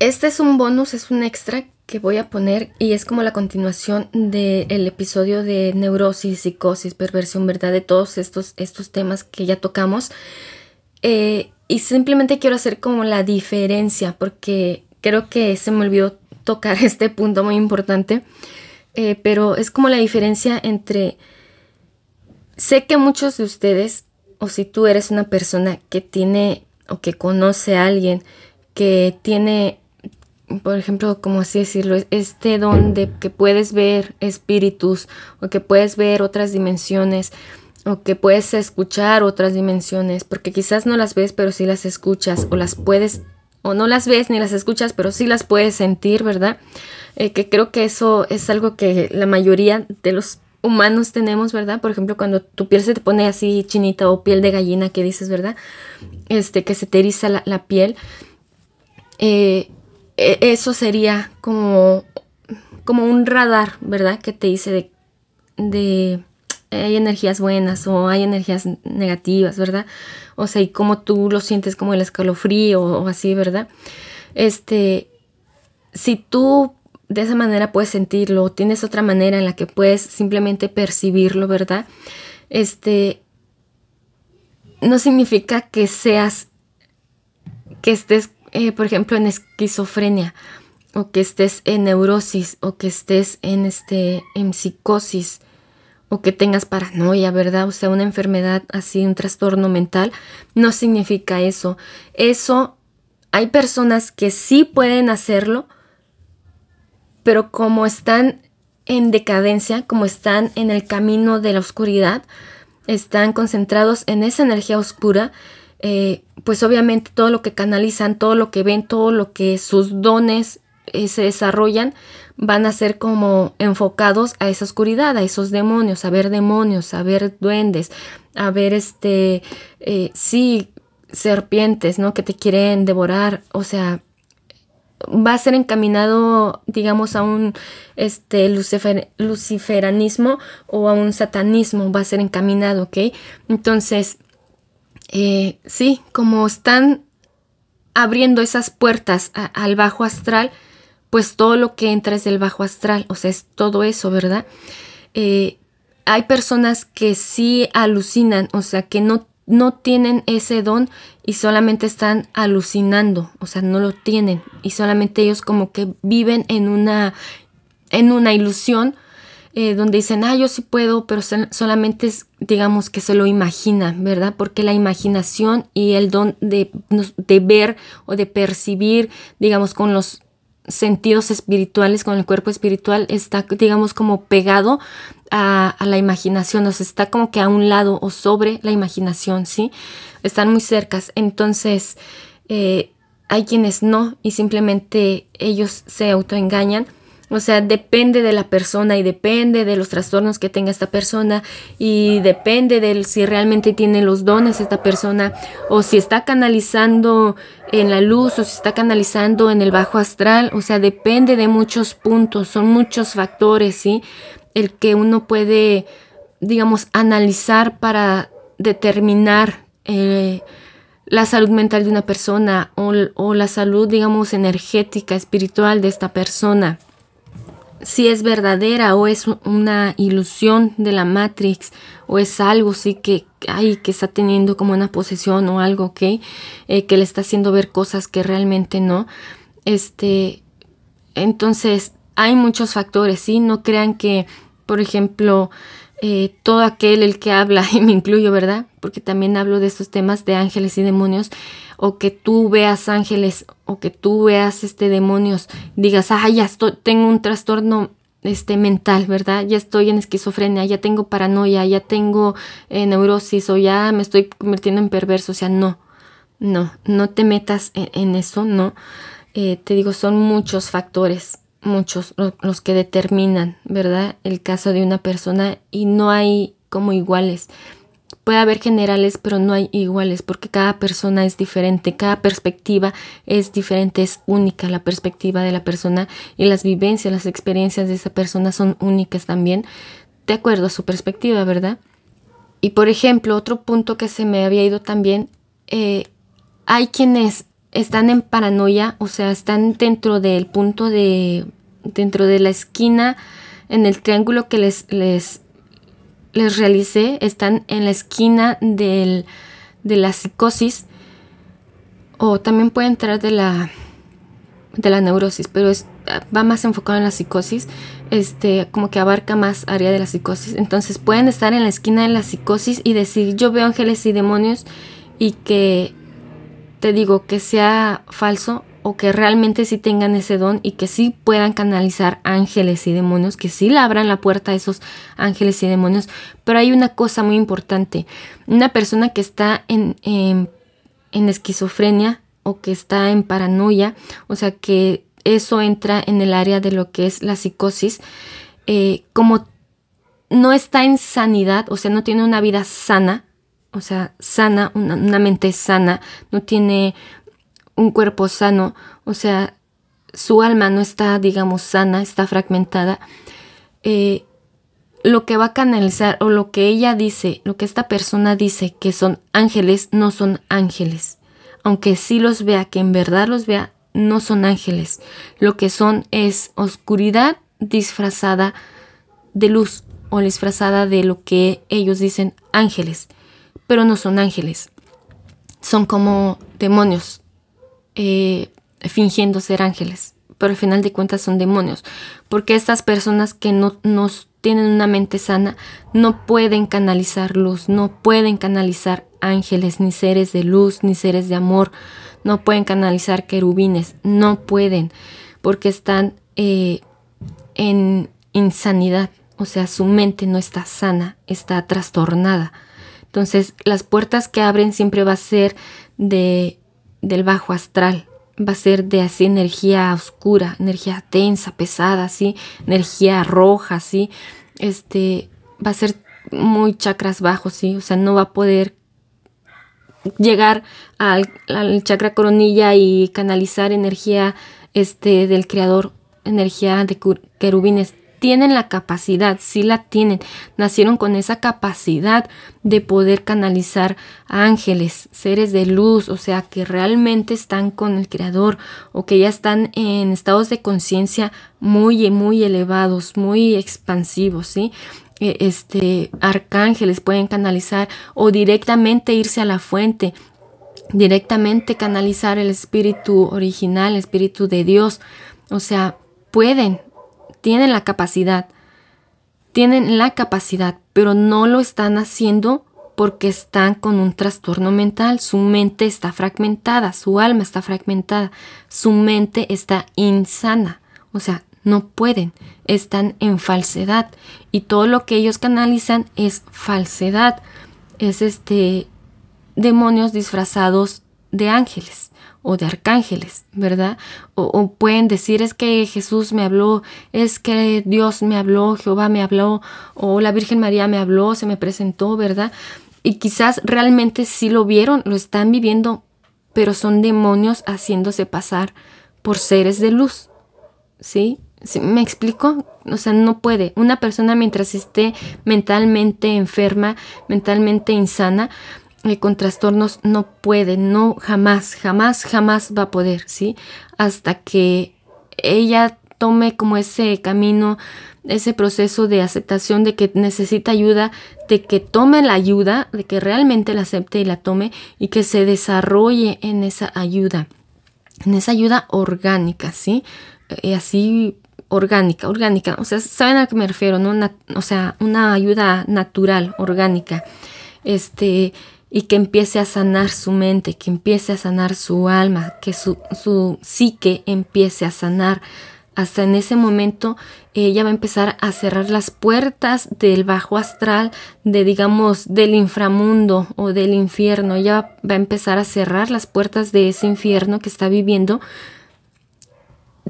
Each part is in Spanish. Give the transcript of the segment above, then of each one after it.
Este es un bonus, es un extra que voy a poner y es como la continuación del episodio de neurosis, psicosis, perversión, ¿verdad? De todos estos, estos temas que ya tocamos. Eh, y simplemente quiero hacer como la diferencia porque creo que se me olvidó tocar este punto muy importante. Eh, pero es como la diferencia entre... Sé que muchos de ustedes, o si tú eres una persona que tiene o que conoce a alguien que tiene por ejemplo, como así decirlo, este don de que puedes ver espíritus o que puedes ver otras dimensiones o que puedes escuchar otras dimensiones, porque quizás no las ves, pero sí las escuchas o las puedes o no las ves ni las escuchas, pero sí las puedes sentir, ¿verdad? Eh, que creo que eso es algo que la mayoría de los humanos tenemos, ¿verdad? Por ejemplo, cuando tu piel se te pone así chinita o piel de gallina, que dices, ¿verdad? Este, que se te la, la piel. Eh, eso sería como, como un radar, ¿verdad? Que te dice de, hay energías buenas o hay energías negativas, ¿verdad? O sea, y cómo tú lo sientes como el escalofrío o así, ¿verdad? Este, si tú de esa manera puedes sentirlo, tienes otra manera en la que puedes simplemente percibirlo, ¿verdad? Este, no significa que seas, que estés eh, por ejemplo, en esquizofrenia, o que estés en neurosis, o que estés en, este, en psicosis, o que tengas paranoia, ¿verdad? O sea, una enfermedad así, un trastorno mental, no significa eso. Eso, hay personas que sí pueden hacerlo, pero como están en decadencia, como están en el camino de la oscuridad, están concentrados en esa energía oscura, eh, pues obviamente todo lo que canalizan, todo lo que ven, todo lo que sus dones eh, se desarrollan, van a ser como enfocados a esa oscuridad, a esos demonios, a ver demonios, a ver duendes, a ver este, eh, sí, serpientes, ¿no? Que te quieren devorar, o sea, va a ser encaminado, digamos, a un este, luciferanismo o a un satanismo, va a ser encaminado, ¿ok? Entonces, eh, sí, como están abriendo esas puertas al bajo astral, pues todo lo que entra es del bajo astral, o sea, es todo eso, ¿verdad? Eh, hay personas que sí alucinan, o sea, que no, no tienen ese don y solamente están alucinando, o sea, no lo tienen y solamente ellos como que viven en una, en una ilusión eh, donde dicen, ah, yo sí puedo, pero solamente es, digamos, que se lo imaginan, ¿verdad? Porque la imaginación y el don de, de ver o de percibir, digamos, con los sentidos espirituales, con el cuerpo espiritual, está, digamos, como pegado a, la imaginación, o sea, está como que a un lado o sobre la imaginación, ¿sí? Están muy cercas. Entonces, eh, hay quienes no y simplemente ellos se autoengañan o sea, depende de la persona y depende de los trastornos que tenga esta persona y depende de si realmente tiene los dones esta persona o si está canalizando en la luz o si está canalizando en el bajo astral. O sea, depende de muchos puntos, son muchos factores, ¿sí? El que uno puede, digamos, analizar para determinar eh, la salud mental de una persona o, o la salud, digamos, energética, espiritual de esta persona si es verdadera o es una ilusión de la Matrix o es algo sí que hay que está teniendo como una posesión o algo que eh, que le está haciendo ver cosas que realmente no este entonces hay muchos factores sí no crean que por ejemplo eh, todo aquel el que habla y me incluyo verdad porque también hablo de estos temas de ángeles y demonios o que tú veas ángeles o que tú veas este demonios, digas, ah, ya estoy, tengo un trastorno este mental, ¿verdad? Ya estoy en esquizofrenia, ya tengo paranoia, ya tengo eh, neurosis o ya me estoy convirtiendo en perverso, o sea, no, no, no te metas en, eso, no. Eh, te digo, son muchos factores, muchos los que determinan, ¿verdad? El caso de una persona y no hay como iguales. Puede haber generales, pero no hay iguales, porque cada persona es diferente, cada perspectiva es diferente, es única la perspectiva de la persona y las vivencias, las experiencias de esa persona son únicas también, de acuerdo a su perspectiva, ¿verdad? Y por ejemplo, otro punto que se me había ido también, eh, hay quienes están en paranoia, o sea, están dentro del punto de, dentro de la esquina, en el triángulo que les, les, les realicé, están en la esquina del, de la psicosis, o también puede entrar de la, de la neurosis, pero es, va más enfocado en la psicosis, este, como que abarca más área de la psicosis. Entonces pueden estar en la esquina de la psicosis y decir, yo veo ángeles y demonios y que te digo que sea falso o que realmente sí tengan ese don y que sí puedan canalizar ángeles y demonios, que sí le abran la puerta a esos ángeles y demonios. Pero hay una cosa muy importante, una persona que está en, en, esquizofrenia o que está en paranoia, o sea que eso entra en el área de lo que es la psicosis, eh, como no está en sanidad, o sea, no tiene una vida sana, o sea, sana, una, mente sana, no tiene un cuerpo sano, o sea, su alma no está, digamos, sana, está fragmentada, eh, lo que va a canalizar o lo que ella dice, lo que esta persona dice que son ángeles, no son ángeles. Aunque sí los vea, que en verdad los vea, no son ángeles. Lo que son es oscuridad disfrazada de luz o disfrazada de lo que ellos dicen ángeles pero no son ángeles. Son como demonios eh, fingiendo ser ángeles, pero al final de cuentas son demonios, porque estas personas que no nos tienen una mente sana no pueden canalizar luz, no pueden canalizar ángeles, ni seres de luz, ni seres de amor, no pueden canalizar querubines, no pueden, porque están eh, en insanidad, o sea, su mente no está sana, está trastornada. Entonces, las puertas que abren siempre va a ser de, del bajo astral, va a ser de así energía oscura, energía tensa, pesada, así, energía roja, así, este, va a ser muy chakras bajos, sí, o sea, no va a poder llegar al, al chakra coronilla y canalizar energía este, del creador, energía de querubines tienen la capacidad, sí la tienen, nacieron con esa capacidad de poder canalizar ángeles, seres de luz, o sea, que realmente están con el Creador o que ya están en estados de conciencia muy, muy elevados, muy expansivos, ¿sí? E, este, arcángeles pueden canalizar o directamente irse a la fuente, directamente canalizar el espíritu original, el espíritu de Dios. O sea, pueden, tienen la capacidad, tienen la capacidad, pero no lo están haciendo porque están con un trastorno mental, su mente está fragmentada, su alma está fragmentada, su mente está insana, o sea, no pueden, están en falsedad. Y todo lo que ellos canalizan es falsedad, es este demonios disfrazados de ángeles o de arcángeles, ¿verdad? O, pueden decir es que Jesús me habló, es que Dios me habló, Jehová me habló, o la Virgen María me habló, se me presentó, ¿verdad? Y quizás realmente sí lo vieron, lo están viviendo, pero son demonios haciéndose pasar por seres de luz, ¿sí? ¿Me explico? O sea, no puede. Una persona mientras esté mentalmente enferma, mentalmente insana, eh, con trastornos no puede, no jamás, jamás, jamás va a poder, ¿sí? Hasta que ella tome como ese camino, ese proceso de aceptación de que necesita ayuda, de que tome la ayuda, de que realmente la acepte y la tome y que se desarrolle en esa ayuda, en esa ayuda orgánica, ¿sí? Y eh, así orgánica, orgánica, o sea, ¿saben a qué me refiero? ¿no? o sea, una ayuda natural, orgánica. Este, y que empiece a sanar su mente, que empiece a sanar su alma, que su, su psique empiece a sanar. Hasta en ese momento ella va a empezar a cerrar las puertas del bajo astral, de digamos del inframundo o del infierno. Ella va a empezar a cerrar las puertas de ese infierno que está viviendo.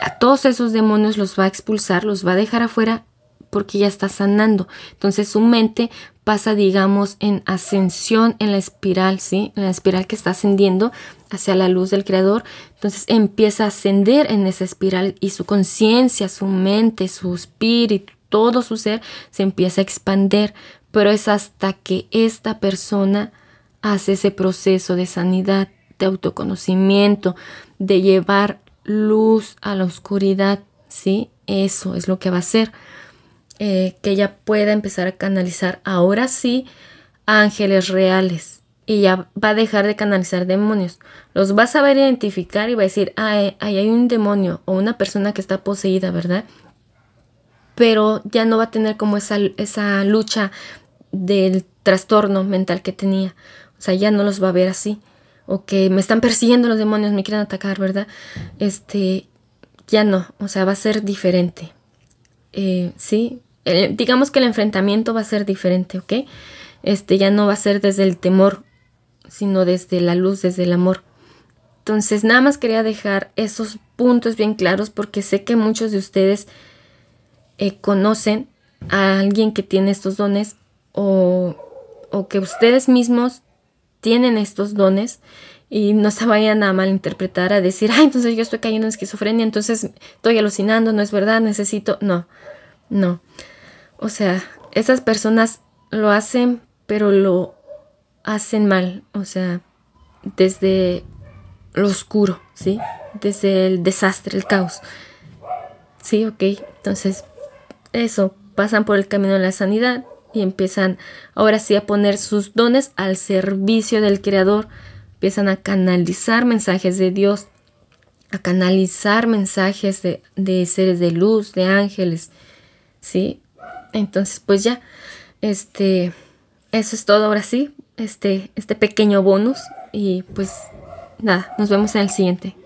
A todos esos demonios los va a expulsar, los va a dejar afuera porque ya está sanando. Entonces su mente pasa, digamos, en ascensión en la espiral, ¿sí? En la espiral que está ascendiendo hacia la luz del Creador. Entonces empieza a ascender en esa espiral y su conciencia, su mente, su espíritu, todo su ser se empieza a expander. Pero es hasta que esta persona hace ese proceso de sanidad de autoconocimiento, de llevar luz a la oscuridad, ¿sí? Eso es lo que va a hacer. Eh, que ella pueda empezar a canalizar ahora sí ángeles reales y ya va a dejar de canalizar demonios. Los va a saber identificar y va a decir, ah, ahí hay un demonio o una persona que está poseída, ¿verdad? Pero ya no va a tener como esa, esa lucha del trastorno mental que tenía. O sea, ya no los va a ver así. O que me están persiguiendo los demonios, me quieren atacar, ¿verdad? Este, ya no, o sea, va a ser diferente. Eh, sí, digamos que el enfrentamiento va a ser diferente, ¿ok? Este ya no va a ser desde el temor, sino desde la luz, desde el amor. Entonces, nada más quería dejar esos puntos bien claros porque sé que muchos de ustedes eh, conocen a alguien que tiene estos dones o, o que ustedes mismos tienen estos dones y no se vayan a malinterpretar, a decir, ay, entonces yo estoy cayendo en esquizofrenia, entonces estoy alucinando, no es verdad, necesito, no, no. O sea, esas personas lo hacen, pero lo hacen mal, o sea, desde lo oscuro, ¿sí? Desde el desastre, el caos. Sí, ok. Entonces, eso, pasan por el camino de la sanidad y empiezan ahora sí a poner sus dones al servicio del Creador. Empiezan a canalizar mensajes de Dios, a canalizar mensajes de, de seres de luz, de ángeles, ¿sí? Entonces, pues ya, este, eso es todo ahora sí, este, este pequeño bonus y pues nada, nos vemos en el siguiente.